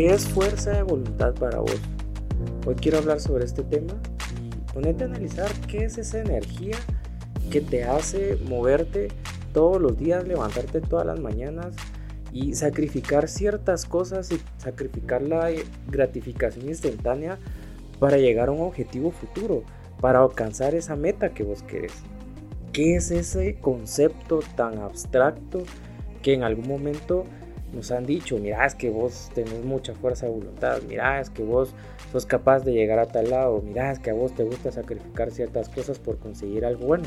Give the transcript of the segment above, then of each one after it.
¿Qué es fuerza de voluntad para vos? Hoy quiero hablar sobre este tema y ponerte a analizar qué es esa energía que te hace moverte todos los días, levantarte todas las mañanas y sacrificar ciertas cosas y sacrificar la gratificación instantánea para llegar a un objetivo futuro, para alcanzar esa meta que vos querés. ¿Qué es ese concepto tan abstracto que en algún momento nos han dicho, mira, es que vos tenés mucha fuerza de voluntad, mira, es que vos sos capaz de llegar a tal lado, mira, es que a vos te gusta sacrificar ciertas cosas por conseguir algo bueno.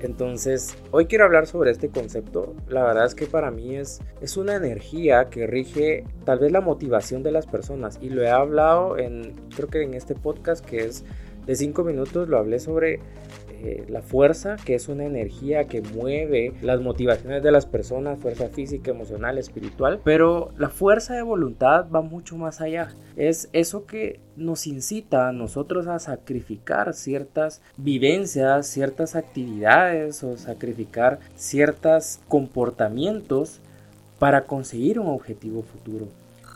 Entonces, hoy quiero hablar sobre este concepto. La verdad es que para mí es, es una energía que rige tal vez la motivación de las personas. Y lo he hablado en, creo que en este podcast que es de 5 minutos, lo hablé sobre eh, la fuerza, que es una energía que mueve las motivaciones de las personas, fuerza física, emocional, espiritual, pero la fuerza de voluntad va mucho más allá. Es eso que nos incita a nosotros a sacrificar ciertas vivencias, ciertas actividades o sacrificar ciertos comportamientos para conseguir un objetivo futuro.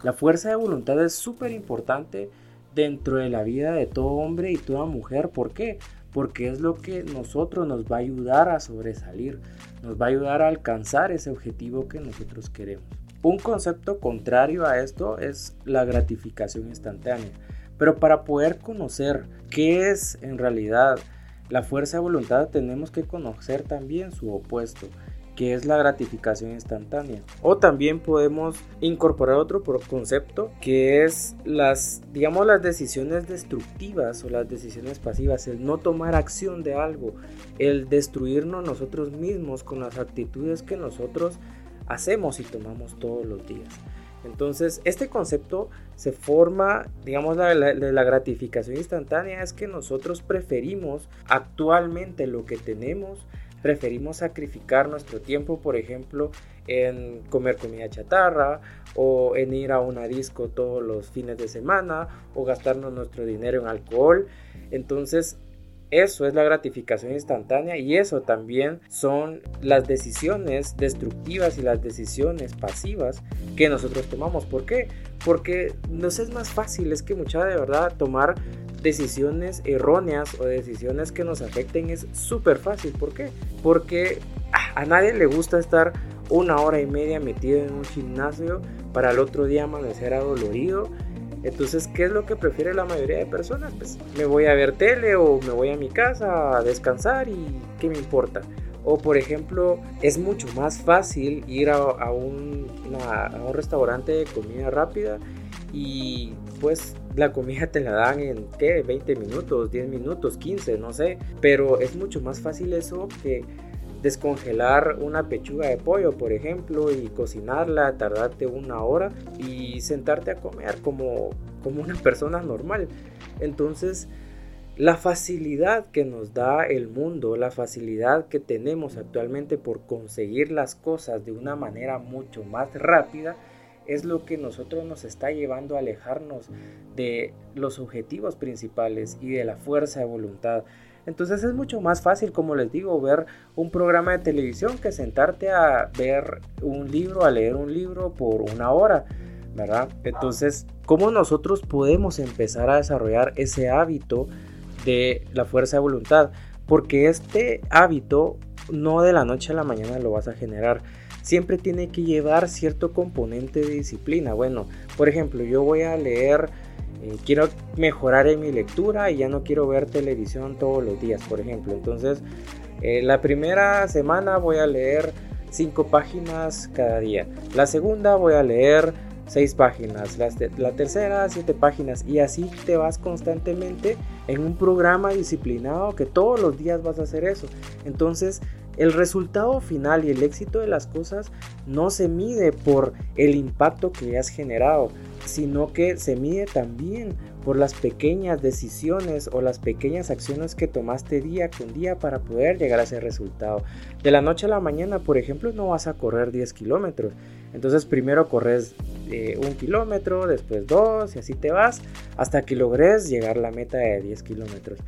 La fuerza de voluntad es súper importante dentro de la vida de todo hombre y toda mujer. ¿Por qué? Porque es lo que nosotros nos va a ayudar a sobresalir, nos va a ayudar a alcanzar ese objetivo que nosotros queremos. Un concepto contrario a esto es la gratificación instantánea, pero para poder conocer qué es en realidad la fuerza de voluntad tenemos que conocer también su opuesto, que es la gratificación instantánea. O también podemos incorporar otro concepto que es las, digamos, las decisiones destructivas o las decisiones pasivas, el no tomar acción de algo, el destruirnos nosotros mismos con las actitudes que nosotros hacemos y tomamos todos los días. Entonces, este concepto se forma, digamos, la, gratificación instantánea, es que nosotros preferimos actualmente lo que tenemos preferimos sacrificar nuestro tiempo, por ejemplo, en comer comida chatarra o en ir a una disco todos los fines de semana o gastarnos nuestro dinero en alcohol. Entonces, eso es la gratificación instantánea y eso también son las decisiones destructivas y las decisiones pasivas que nosotros tomamos. ¿Por qué? Porque nos es más fácil, es que mucha de verdad tomar decisiones erróneas o decisiones que nos afecten es súper fácil. ¿Por qué? Porque a nadie le gusta estar una hora y media metido en un gimnasio para el otro día amanecer adolorido. Entonces, ¿qué es lo que prefiere la mayoría de personas? Pues me voy a ver tele o me voy a mi casa a descansar y ¿qué me importa? O por ejemplo, es mucho más fácil ir a, un, a un restaurante de comida rápida y pues la comida te la dan en ¿qué? 20 minutos, 10 minutos, 15, no sé. Pero es mucho más fácil eso que descongelar una pechuga de pollo, por ejemplo, y cocinarla, tardarte una hora y sentarte a comer como, como una persona normal. Entonces, la facilidad que nos da el mundo, la facilidad que tenemos actualmente por conseguir las cosas de una manera mucho más rápida, es lo que nosotros nos está llevando a alejarnos de los objetivos principales y de la fuerza de voluntad. Entonces es mucho más fácil, como les digo, ver un programa de televisión que sentarte a ver un libro, a leer un libro por una hora, ¿verdad? Entonces, ¿cómo nosotros podemos empezar a desarrollar ese hábito de la fuerza de voluntad? Porque este hábito no de la noche a la mañana lo vas a generar siempre tiene que llevar cierto componente de disciplina. Bueno, por ejemplo, yo voy a leer, eh, quiero mejorar en mi lectura y ya no quiero ver televisión todos los días, por ejemplo. Entonces, eh, la primera semana voy a leer cinco páginas cada día. La segunda voy a leer seis páginas. La, la tercera, siete páginas. Y así te vas constantemente en un programa disciplinado que todos los días vas a hacer eso. Entonces, el resultado final y el éxito de las cosas no se mide por el impacto que has generado, sino que se mide también por las pequeñas decisiones o las pequeñas acciones que tomaste día con día para poder llegar a ese resultado. De la noche a la mañana, por ejemplo, no vas a correr 10 kilómetros. Entonces primero corres eh, un kilómetro, después dos y así te vas hasta que logres llegar a la meta de 10 kilómetros.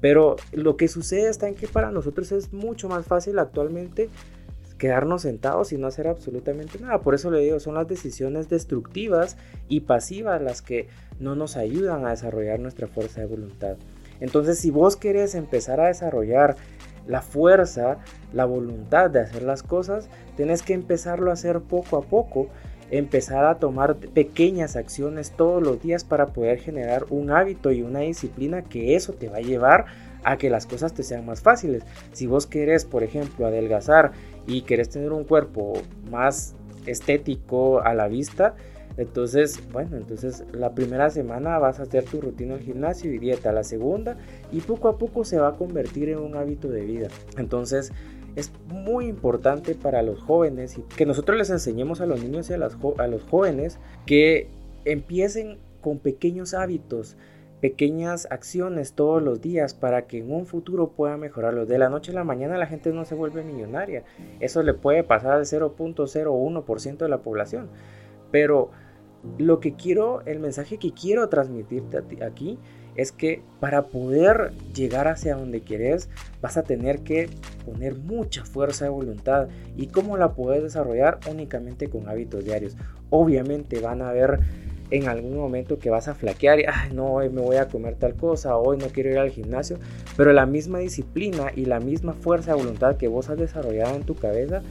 Pero lo que sucede está en que para nosotros es mucho más fácil actualmente quedarnos sentados y no hacer absolutamente nada. Por eso le digo, son las decisiones destructivas y pasivas las que no nos ayudan a desarrollar nuestra fuerza de voluntad. Entonces, si vos querés empezar a desarrollar la fuerza, la voluntad de hacer las cosas, tenés que empezarlo a hacer poco a poco, empezar a tomar pequeñas acciones todos los días para poder generar un hábito y una disciplina que eso te va a llevar a que las cosas te sean más fáciles. Si vos querés, por ejemplo, adelgazar y querés tener un cuerpo más estético a la vista, entonces, bueno, entonces la primera semana vas a hacer tu rutina al gimnasio y dieta, la segunda y poco a poco se va a convertir en un hábito de vida. Entonces, es muy importante para los jóvenes y que nosotros les enseñemos a los niños y a, a los jóvenes que empiecen con pequeños hábitos, pequeñas acciones todos los días para que en un futuro pueda mejorarlo. De la noche a la mañana la gente no se vuelve millonaria. Eso le puede pasar al 0.01% de la población. Pero lo que quiero, el mensaje que quiero transmitirte aquí es que para poder llegar hacia donde quieres vas a tener que poner mucha fuerza de voluntad y cómo la puedes desarrollar únicamente con hábitos diarios. Obviamente van a haber en algún momento que vas a flaquear y no, hoy me voy a comer tal cosa, hoy no quiero ir al gimnasio, pero la misma disciplina y la misma fuerza de voluntad que vos has desarrollado en tu cabeza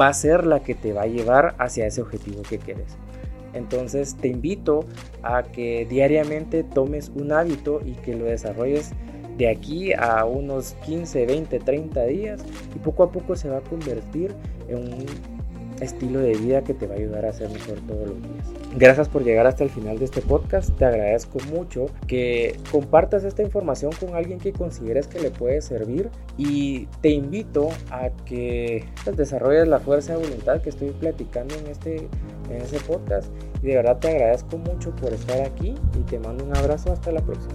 va a ser la que te va a llevar hacia ese objetivo que quieres. Entonces te invito a que diariamente tomes un hábito y que lo desarrolles de aquí a unos 15, 20, 30 días y poco a poco se va a convertir en un estilo de vida que te va a ayudar a ser mejor todos los días. Gracias por llegar hasta el final de este podcast. Te agradezco mucho que compartas esta información con alguien que consideres que le puede servir y te invito a que pues, desarrolles la fuerza de voluntad que estoy platicando en este, en este podcast. Y de verdad te agradezco mucho por estar aquí y te mando un abrazo hasta la próxima.